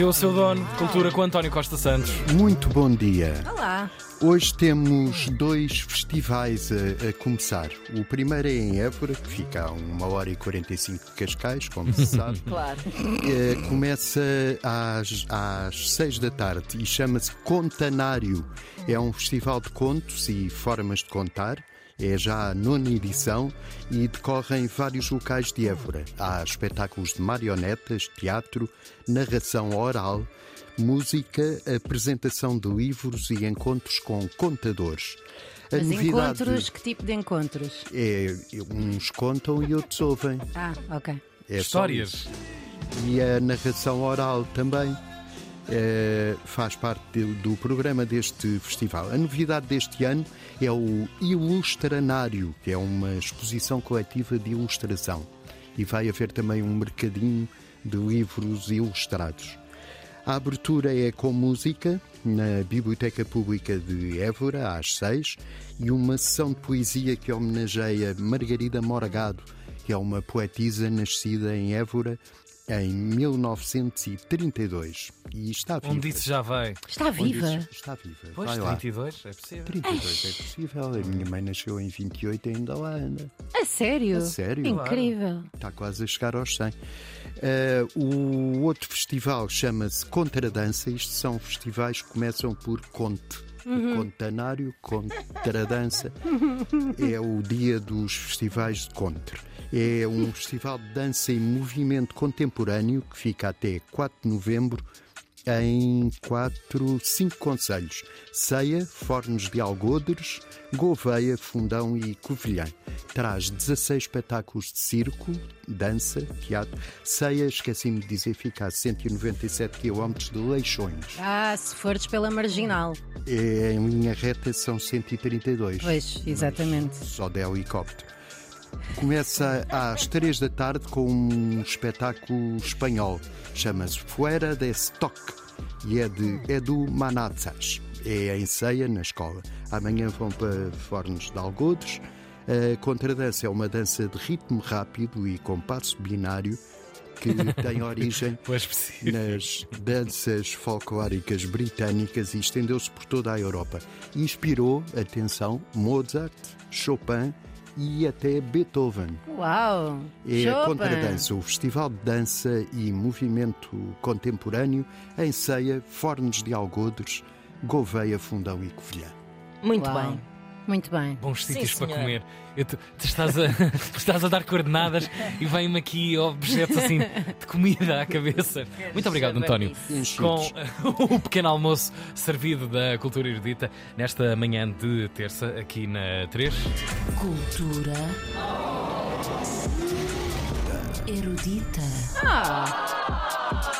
Apareceu o seu dono de cultura com António Costa Santos. Muito bom dia. Olá. Hoje temos dois festivais a, a começar. O primeiro é em Évora, que fica a 1 hora e 45 de Cascais, como se sabe. Claro. Eh, começa às, às 6 da tarde e chama-se Contanário. É um festival de contos e formas de contar. É já a nona edição e decorre em vários locais de Évora. Há espetáculos de marionetas, teatro, narração oral, música, apresentação de livros e encontros com contadores. A Mas novidade encontros, que tipo de encontros? é uns contam e outros ouvem. Ah, ok. É Histórias. E a narração oral também eh, faz parte de- do programa deste festival. A novidade deste ano é o Ilustranário, que é uma exposição coletiva de ilustração. E vai haver também um mercadinho de livros ilustrados. A abertura é com música na Biblioteca Pública de Évora, às seis, e uma sessão de poesia que homenageia Margarida Morgado, que é uma poetisa nascida em Évora em 1932. E está viva. Onde disse já veio. Está Onde viva. disse- Está viva. Pois, Vai lá. 32, é possível. 32 é possível. A minha mãe nasceu em 28 e ainda lá anda. A sério? A sério? Incrível. Está quase a chegar aos 100. Eh, o outro festival chama-se Contradança. Isto são festivais que começam por conte. Uhum. Contanário, Contradança. é o dia dos festivais de contra. É um festival de dança e movimento contemporâneo que fica até 4 de novembro em quatro, cinco conselhos: Ceia, Fornos de Algodres, Gouveia, Fundão e Covilhã. Traz 16 espetáculos de circo, dança, teatro. Ceia, esqueci-me de dizer, fica a 197 km de Leixões. Ah, se fores pela marginal. É, em linha reta são 132. Pois, exatamente. Só de helicóptero. Começa às 3 da tarde com um espetáculo espanhol. Chama-se Fuera de Stock e é de Edu Manatzas. É em ceia na escola. Amanhã vão para Fornos de Algodos. A contradança é uma dança de ritmo rápido e compasso binário que tem origem possível. nas danças folclóricas britânicas e estendeu-se por toda a Europa. Inspirou, atenção, Mozart, Chopin e até Beethoven. Uau! É a. Contradança, o festival de dança e movimento contemporâneo em Ceia, Fornos de Algodres, Gouveia, Fundão e Covilhã. Muito Uau. bem. Muito bem. Bons Sim, sítios para comer. Eu tu estás, a, estás a dar coordenadas e vem-me aqui objetos assim de comida à cabeça. Muito obrigado, António. Com o pequeno almoço servido da Cultura Erudita nesta manhã de terça aqui na 3. Cultura erudita. Ah!